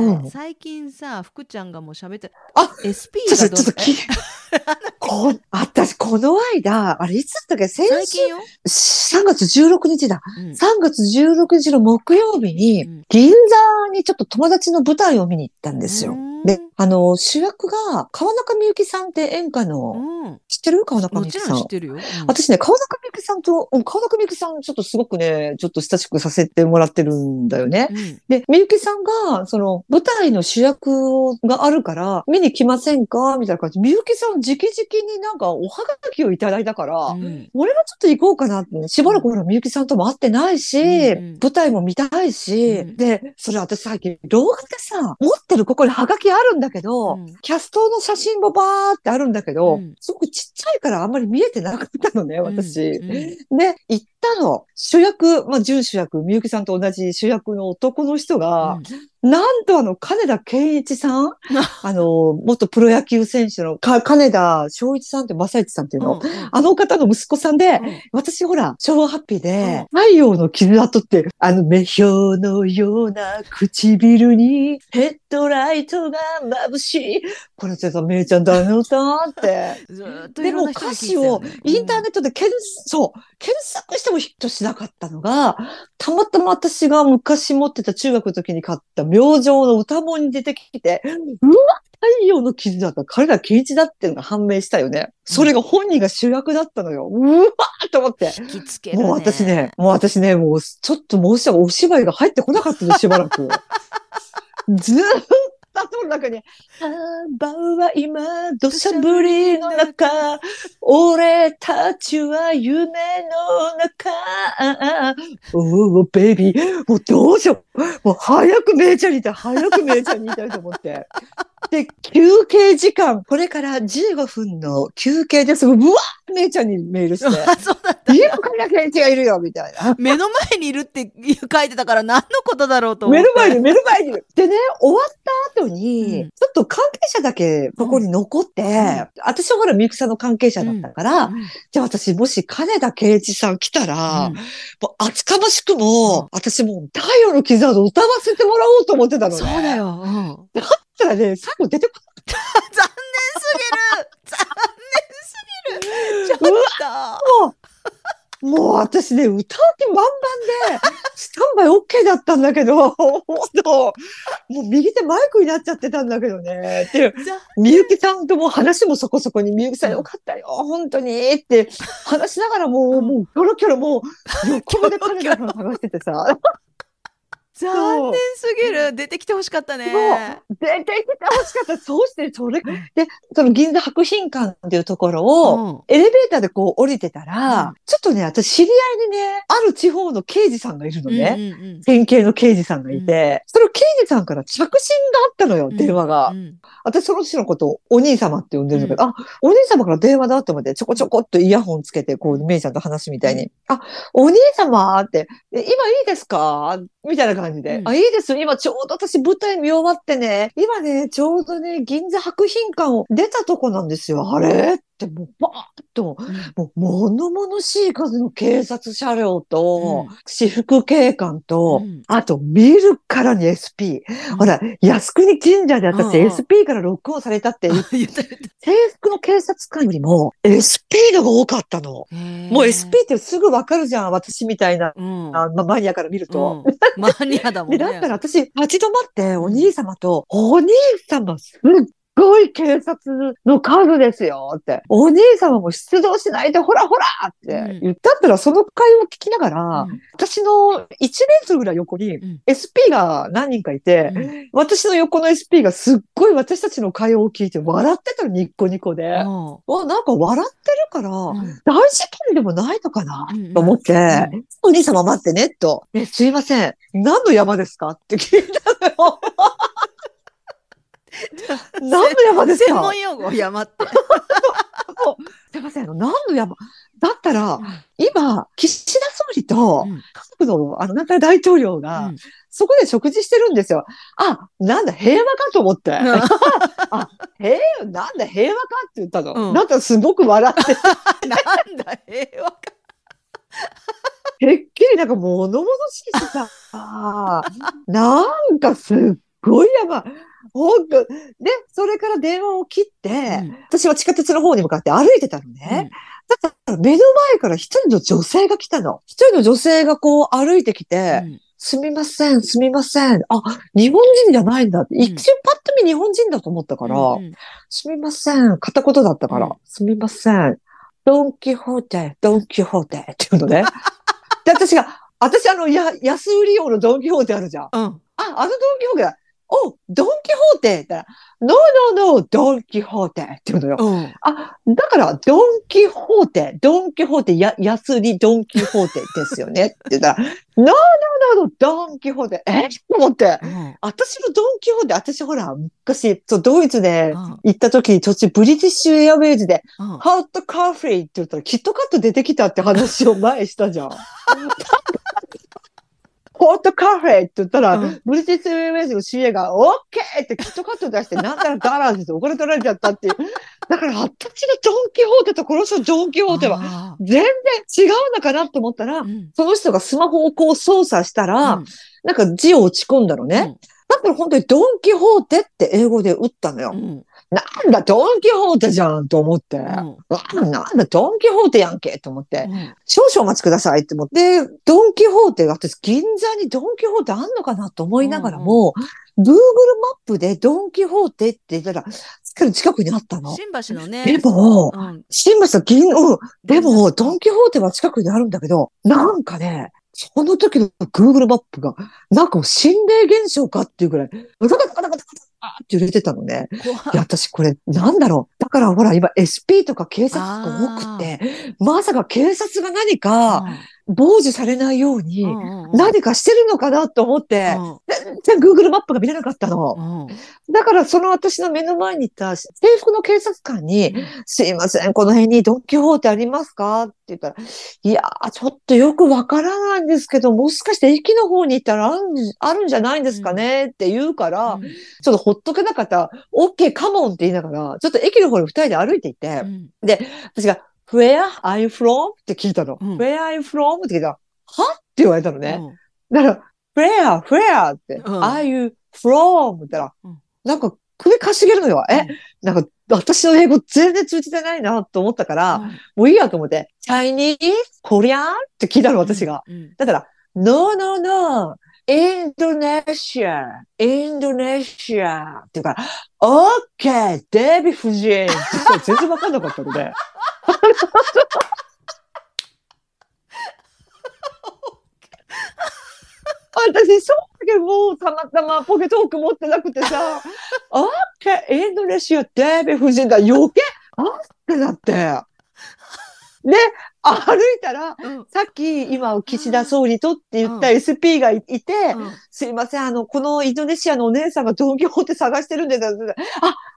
れ、うん。最近さ福ちゃんがもう喋ってあ SP ちょっと、がどうちょっと聞い こ私、この間、あれ、いつだったっけ？先週、最近よ、3月16日だ。うん。3月16日の木曜日にうん、銀座にちょっと友達の舞台を見に行ったんですよ。う。んで、あの、主役が、川中美幸さんって演歌の、うん、知ってる？川中美幸さん。ろん知ってるよ、うん。私ね、川中美幸さんと、うん川中美幸さんちょっとすごくね、ちょっと親しくさせてもらってるんだよね。うん。で、みゆきさんが、その、舞台の主役があるから、見に来ませんか？みたいな感じ。で、みゆきさん直々になんかおはがきをいただいたから、うん。俺もちょっと行こうかなってね、しばらくほら、みゆきさんとも会ってないし、舞台も見たいし、うん。で、それ私最近、動画でさ、持ってるここにハガキあるんだけど、うん。キャストの写真もバーってあるんだけど、うん。すごくちっちゃいからあんまり見えてなかったのね、私。うん。で、行ったの。主役、まあ、準主役、みゆきさんと同じ主役の男の人が、なんとあの、金田健一さん あの、元プロ野球選手の、か、金田正一さんって正一さんっていうの、うんうん。あの方の息子さんで、うん。私ほら、昭和ハッピーで、太陽の傷跡って、あの、目標のような唇にヘッドライトが眩しい。これ絶対めいちゃん誰の歌って。ずーっといでも歌詞をインターネットで検索、そう、検索してもヒットしなかったのが、たまたま私が昔持ってた中学の時に買った明星の歌本に出てきて、うわ、太陽の傷だった。彼ら健一だっていうのが判明したよね。それが本人が主役だったのよ。うわーと思って。引きつけるねもう私ね、もう私ね、もうちょっと申し訳お芝居が入ってこなかったの、しばらく。ずーっと頭の中に、あーバウは今、土砂降りの中、俺たちは夢の中、おー、ベイビー、もうどうしよう。もう早くめいちゃんにいたい、早くめいちゃんにいたいと思って。で、休憩時間、これから15分の休憩です。うわめいちゃんにメールして。あそうだった家の金田健一がいるよ、みたいな。目の前にいるって書いてたから何のことだろうと思って目の前に、目の前にいる。でね、終わった後に、うんちょっと関係者だけここに残って、ん私はほら、ミクさんの関係者だったから、うんじゃあ私、もし金田健一さん来たら、うんもう厚かましくも、うん私もう太陽の傷を歌わせてもらおうと思ってたのね。そうだ。よ、うん、そしたらね、最後出てこ 残念すぎる。残念すぎる。ちょっと。もう私ね、歌う気満々で、スタンバイ OK だったんだけど、本当もう右手マイクになっちゃってたんだけどね。で、ざみゆきさんとも話もそこそこに、みゆきさんよかったよ、本当に。って話しながらもう、もう、キョロキョロもう、横で彼らが探しててさ、残念すぎる。出てきてほしかったね。出てきてほしかった。そうして、それ、で、その銀座博品館っていうところを、うん。エレベーターでこう降りてたら、うん。ちょっとね、私知り合いにね、ある地方の刑事さんがいるのね。うんうんうん。県警の刑事さんがいて、その刑事さんから着信があったのよ、うん。電話が。うん私その人のことをお兄様って呼んでるんだけど、あ、お兄様から電話だって思って、ちょこちょこっとイヤホンつけて、こう、メイちゃんと話すみたいに、あ、お兄様って、え今いいですか？みたいな感じで、うん。あ、いいですよ。今ちょうど私舞台見終わってね、今ね、ちょうどね、銀座博品館を出たとこなんですよ。あれ、もう、バーッと、もう、物々しい数の警察車両と、うん。私服警官と、うん。あと、見るからに SP。ほら、靖国神社で私、SP からロックオンされたって、制服の警察官よりも SP のが多かったの。もう SP ってすぐわかるじゃん、私みたいな、うん。あまあマニアから見ると。うん。マニアだもんで、ねだったら私、立ち止まって、お兄様と、お兄様、すっごい警察の数ですよって。お兄様も出動しないで、ほらほらって言ったったら、その会話を聞きながら、うん。私の1メートルぐらい横にうん。SP が何人かいて、うん。私の横の SP がすっごい私たちの会話を聞いて笑ってたの、ニッコニコで。うん。わ、なんか笑ってるから、うん。大事件でもないのかな、うん。と思って、うお兄様待ってね、と。え、すいません。何の山ですか？って聞いたのよ。何の山ですか専門用語山って。すいません。何の山だったら、うん。今、岸田総理とうん。韓国の、あの、なんか大統領が、うん。そこで食事してるんですよ。あ、なんだ、平和かと思って。うん。あ、平和、なんだ、平和かって言ったの。うん。だったらすごく笑って、なんだ平和か。てっきりなんか物々しいしさ、なんかすっごい山。本当で、それから電話を切って、うん私は地下鉄の方に向かって歩いてたのね。だから目の前から一人の女性が来たの。一人の女性がこう歩いてきて、うんすみません、すみません。あ、日本人じゃないんだって。一瞬パッと見日本人だと思ったから、うんうんすみません。片言だったから、うんすみません。ドンキホーテ、ドンキホーテっていうのね。で、私が、私あの、や、安売り用のドンキホーテあるじゃん。あ、うんあのドンキホーテだ。お、ドンキホーテって言ったら、ノーノーノー、ドンキホーテって言うのよ。うんあ、だから、ドンキホーテ、ドンキホーテ、や、安売りドンキホーテですよねって言ったら、ノーノーノードンキホーテ、え？と思って。うん私のドンキホーテ、私ほら、昔、そう、ドイツでうん行った時、途中ブリティッシュエアウェイズで、うんホットカーフェイって言ったら、キットカット出てきたって話を前したじゃん。ホットカーフェイって言ったら、うんブリティッシュエアウェイズの CA が、オッケーってキットカット出して、なんたらダラーですお金取られちゃったっていう。だから、私のドンキホーテとこの人のドンキホーテは、あ全然違うのかなと思ったらー、うんその人がスマホをこう操作したら、うんなんか字を打ち込んだのね。だから本当にドンキホーテって英語で打ったのよう。んなんだ、ドンキホーテじゃんと思って。うんあなんだ、ドンキホーテやんけと思って。うん少々お待ちくださいって思って。で、ドンキホーテが、私、銀座にドンキホーテあんのかなと思いながらも、Google マップでドンキホーテって言ったら、すっ近くにあったの。新橋のねでも、うん新橋の銀、うん。でも、ドンキホーテは近くにあるんだけど、なんかね、その時の Google マップが、なんか心霊現象かっていうぐらい、ガタガタガタガタって揺れてたのね。怖いや、私これ、なんだろう。だからほら、今 SP とか警察が多くて、まさか警察が何か、傍受されないように、何かしてるのかなと思って、全然 Google マップが見れなかったの。だからその私の目の前にいた制服の警察官に、すいません、この辺にドンキホーテありますか？って言ったら、いやー、ちょっとよくわからないんですけど、もしかして駅の方に行ったらあるんあるんじゃないんですかね？って言うから、ちょっとほっとけなかったら、OK, カモンって言いながら、ちょっと駅の方に二人で歩いていって、私が、Where are you from? って聞いたの。うん Where are you from? って聞いたら、は？って言われたのね。だから、Where? Where? って、うん Are you from? って言ったら、うんなんか首かしげるのよ。え、なんか私の英語全然通じてないなと思ったから、もういいやと思って、Chinese? Korean? って聞いたの、私が。だから、No, no, no. インドネシア、インドネシアって言うから、OK! デヴィ夫人って全然わかんなかったので。私、そうだけど、もたまたまポケトーク持ってなくてさ、OK! インドネシア、デヴィ夫人だ、余計、あってなって。で、歩いたら、さっき今、岸田総理とって言った SP がいて、すいません、あの、このインドネシアのお姉さんがドンキホーテ探してるんで、あ、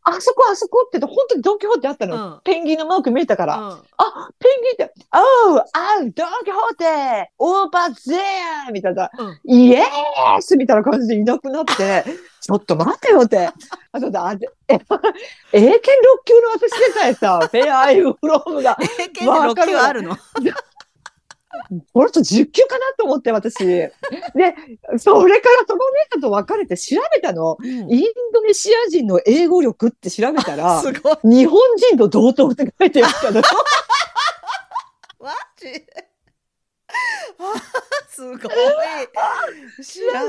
あそこあそこって本当にドンキホーテあったの。ペンギンのマーク見えたから。あ、ペンギンって、Oh, ah, ドンキホーテ! Over there! みたいな、イエースみたいな感じでいなくなって、ちょっと待ってよって。あとだ、え、英検6級の私でさえさ、フェアアイフロームが。英検で6級あるの？この人10級かなと思って、私。で、それからその姉さんと別れて調べたの。インドネシア人の英語力って調べたら、日本人と同等って書いてあったの。マジ？すごい。調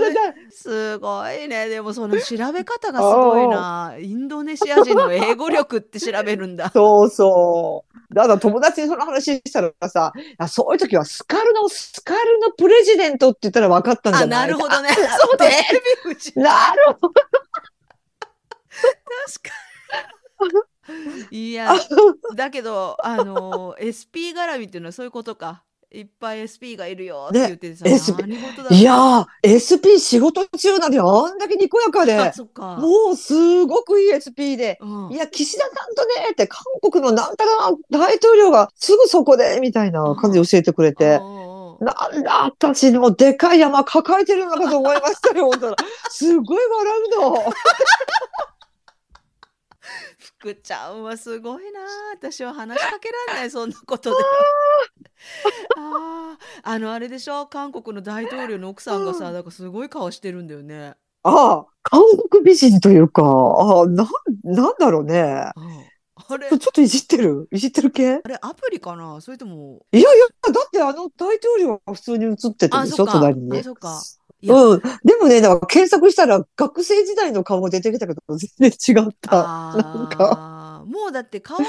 べすごいね。でもその調べ方がすごいな。インドネシア人の英語力って調べるんだ。そうそう。だから友達にその話したらさ、そういう時はスカルの、スカルのプレジデントって言ったら分かったんじゃない？なるほどね。そう。なるほど。確かに。いや、だけど、あの、SP 絡みっていうのはそういうことか。いっぱい SP がいるよって言ってさ、ね、いやー SP 仕事中なのよ。あんだけにこやかで。もうすごくいい SP で、うん、いや岸田さんとねって韓国のなんたら大統領がすぐそこでみたいな感じで教えてくれて、うん、なんだ私もでかい山抱えてるのかと思いましたよすごい笑うの。福ちゃんはすごいな私は話しかけられない そんなことで。あああのあれでしょ？韓国の大統領の奥さんがさなんかすごい顔してるんだよね。ああ、韓国美人というか、ああ、なん、なんだろうね。うんあれ。ちょっといじってる？いじってる系？あれアプリかな？それとも。いやいや、だってあの大統領は普通に映ってたでしょ、隣に。あ。そっかうん。でもね、なんか検索したら学生時代の顔が出てきたけど、全然違った。なんか。もうだって顔が。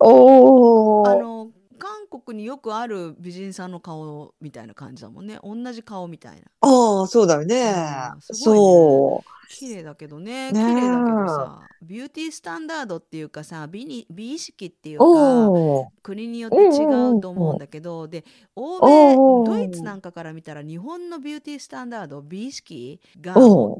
あの韓国によくある美人さんの顔みたいな感じだもんね同じ顔みたいなああ、そうだよね。うん。すごいね。そ綺麗だけどね。ねえ。綺麗だけどさビューティースタンダードっていうかさ美に美意識っていうう。か。国によって違うと思うんだけどで欧米ドイツなんかから見たら日本のビューティースタンダード美意識が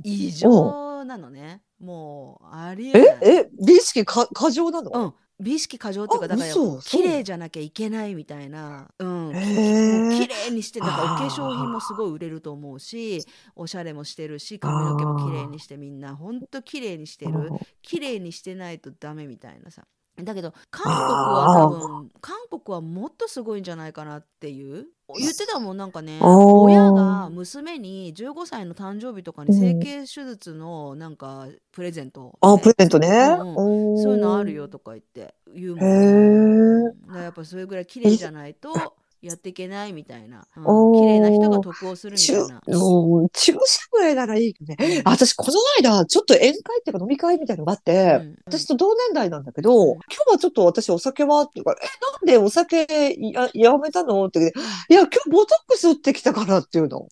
異常なのね。もうありええない。え、美意識か過剰なの？うん美意識過剰っていうかあだから嘘綺麗じゃなきゃいけないみたいなうん綺え。麗にしてだからお化粧品もすごい売れると思うしおしゃれもしてるし髪の毛も綺麗にしてみんなほんと綺麗にしてる。綺麗にしてないとダメみたいなさだけど韓国は多分韓国はもっとすごいんじゃないかなっていう。言ってたもんなんかね。親が娘に15歳の誕生日とかに整形手術のなんかプレゼントあ、プレゼントね。うんそういうのあるよとか言って言うもん。へー。だからやっぱそれぐらい綺麗じゃないとやっていけないみたいな、うん綺麗な人が得をするみた中いな。もう注射ぐらいならいいけどね。あ私、この間、ちょっと宴会っていうか飲み会みたいなのがあって、うん私と同年代なんだけど、うん。今日はちょっと私お酒はって言うから、え、なんでお酒ややめたのって言って、いや、今日ボトックス打ってきたからっていうの。っ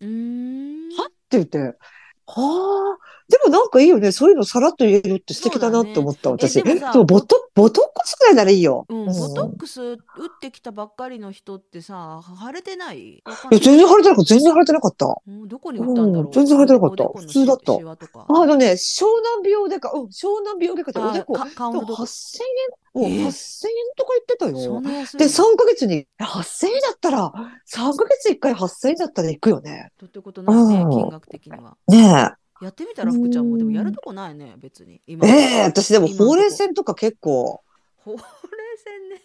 て言って、はあ、でもなんかいいよね。そういうのさらっと言えるって素敵だなって思った、ね。私。えでもボト、ボトックスぐらいならいいよ。うん、うん。ボトックス打ってきたばっかりの人ってさ腫れてない？いや、全然腫れてなかった。全然腫れてなかった。うんどこに打ったんだろう、うん全然腫れてなかった。普通だった。あのね、湘南美容外科、うん、湘南美容外科っておでこ、か顔のどこ？8000円、うん、え8000円とか言ってたよ。で、の？3ヶ月に、8000円だったら、3ヶ月1回8000円だったら行くよね。とってことないねうん。金額的には。ねやってみたら福ちゃんも。でもやるとこないね別に。え。今ええ私でもほうれい線とか結構、ほうれい線ね。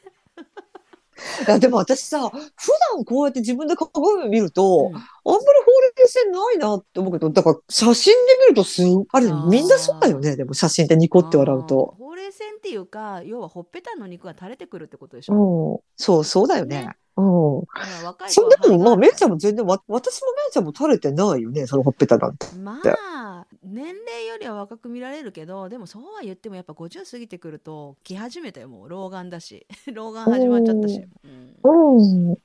いやでも私さ、普段こうやって自分で鏡見ると、うん。あんまりほうれい線ないなって思うけど、だから写真で見るとすん、あれみんなそうだよね、でも写真でニコって笑うと。ほうれい線っていうか要はほっぺたの肉が垂れてくるってことでしうょ、ん、そう、そうだよね。ねうん。若いそまあ、めいちゃんんも全然、わ私もめいちゃんも垂れてないよね、そのほっぺたなんて。まあ年齢よりは若く見られるけどでもそうは言ってもやっぱ50過ぎてくると来始めたよもう老眼だし 老眼始まっちゃったし、うん、うん。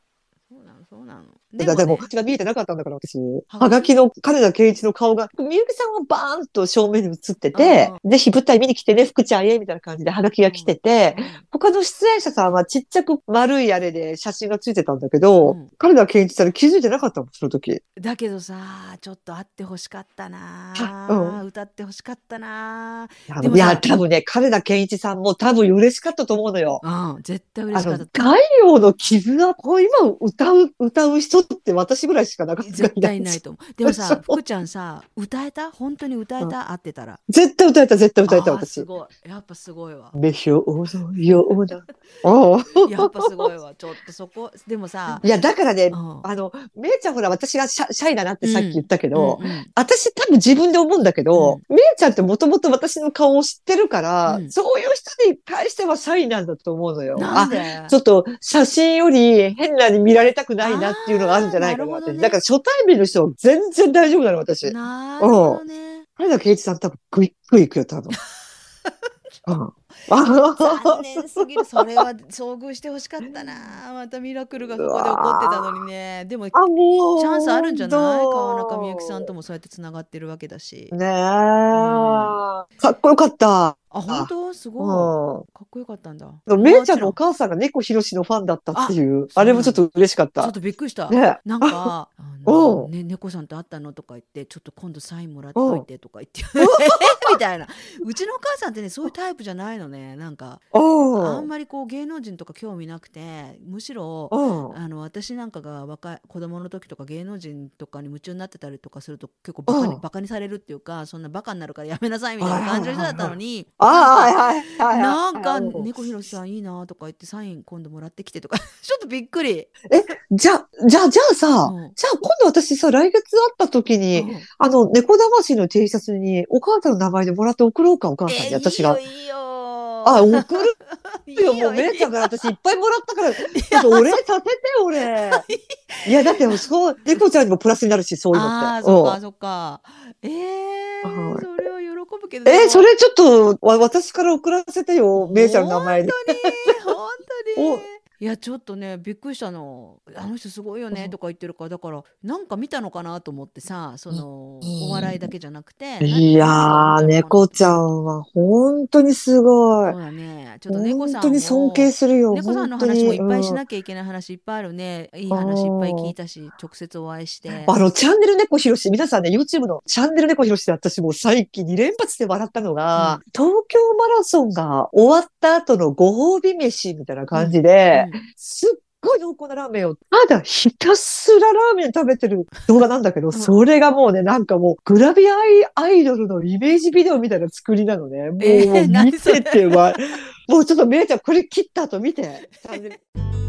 そうなのそうなの。でも、でもね口が見えてなかったんだから、私。ははがきの金田圭一の顔が、みゆきさんはバーンと正面に映ってて、ぜひ舞台見に来てね、福ちゃんへ、みたいな感じではがきが来てて、他の出演者さんはちっちゃく丸いあれで写真がついてたんだけど、うん。金田圭一さん気づいてなかったもん、その時。だけどさちょっと会ってほしかったな、うん。歌ってほしかったな、いやでもさいや、多分ね、金田健一さんも多分嬉しかったと思うのよ。うん、絶対嬉あのしかっ、た。太陽の絆を今歌う、歌う人って私ぐらいしかなかった絶対いないと思う。でもさ 福ちゃんさ歌えた？本当に歌えた、会ってたら？絶対歌えた、絶対歌えた、あーす私。ごい。やっぱすごいわ。目標のような。おう。やっぱすごいわ。ちょっとそこでもさいや、だからね、うん。あの、めいちゃんほら、私がシャシャイだなってさっき言ったけど、うんうん。私多分自分で思うんだけど、めいちゃんってもともと私の顔を知ってるから、うん。そういう人に対してはシャイなんだと思うのよ。あで？ちょっと写真より変なに見られたくないなっていうのがあるんじゃないかなって。ね。だから初対面の人は全然大丈夫なの、私。なるほどね。金田圭一さん多分グイッグイ行くよ、多分。うん。残念すぎる。それは遭遇してほしかったな。またミラクルがここで起こってたのにね。でもチ。ャンスあるんじゃない？川中美幸さんともそうやってつながってるわけだし。ねえ、かっこよかった。あ本当？すうごん。いかっこよかったんだめいちゃんのお母さんが猫ひろしのファンだったっていう、ああれもちょっと嬉しかったちょっ。とびっくりしたねなんか、あうんのね、猫さんと会ったのとか言って、ちょっと今度サインもらっといてとか言って、みたいな。うちのお母さんってね、そういうタイプじゃないのね。なんか、うん。あんまりこう芸能人とか興味なくて、むしろ、うん。あの私なんかが若い子供の時とか芸能人とかに夢中になってたりとかすると結構バカに,、うんバカにされるっていうかそんなバカになるからやめなさいみたいな感じの人だったのにああ、はいはいはいはい。なんかうん猫ひろしさんいいなとか言ってサイン今度もらってきてとか ちょっとびっくり。じゃあ、じゃあ、じゃあさ、うんじゃあ今度私誘さ、来月会った時に、うんあの、猫魂の T シャツにお母さんの名前でもらって送ろうか、お母さんに、え私が。いいよいいよあ、送るよ、もう、めいちゃんから私いっぱいもらったから、ちょっとお礼させて、俺。いや、だって、そう、猫ちゃんにもプラスになるし、そういうのああ、って。そっか、うんそっか。ええはいそれは喜ぶけど。え、それちょっと、わ私から送らせてよ、めいちゃんの名前に。本当に、本当にお。いや、ちょっとね、びっくりしたの。あの人すごいよねとか言ってるから、だから、なんか見たのかなと思ってさ、その、うんお笑いだけじゃなくて。いやー、猫ちゃん。んは本当にすごいそう。だね。ちょっと猫さん本当に尊敬するよ。猫さんの話もいっぱいしうんなきゃいけない話いっぱいあるね。いい話いっぱい聞いたし、直接お会いして。あの、チャンネル猫ひろし、皆さんね、YouTube のチャンネル猫ひろしで私もう最近2連発して笑ったのが、東京マラソンが終わった後のご褒美飯みたいな感じで、うんすっごい濃厚なラーメンを、ただひたすらラーメン食べてる動画なんだけど、それがもうね、なんかもうグラビアアイドルのイメージビデオみたいな作りなのね。もう見てては、もうちょっとめいちゃんこれ切った後見て。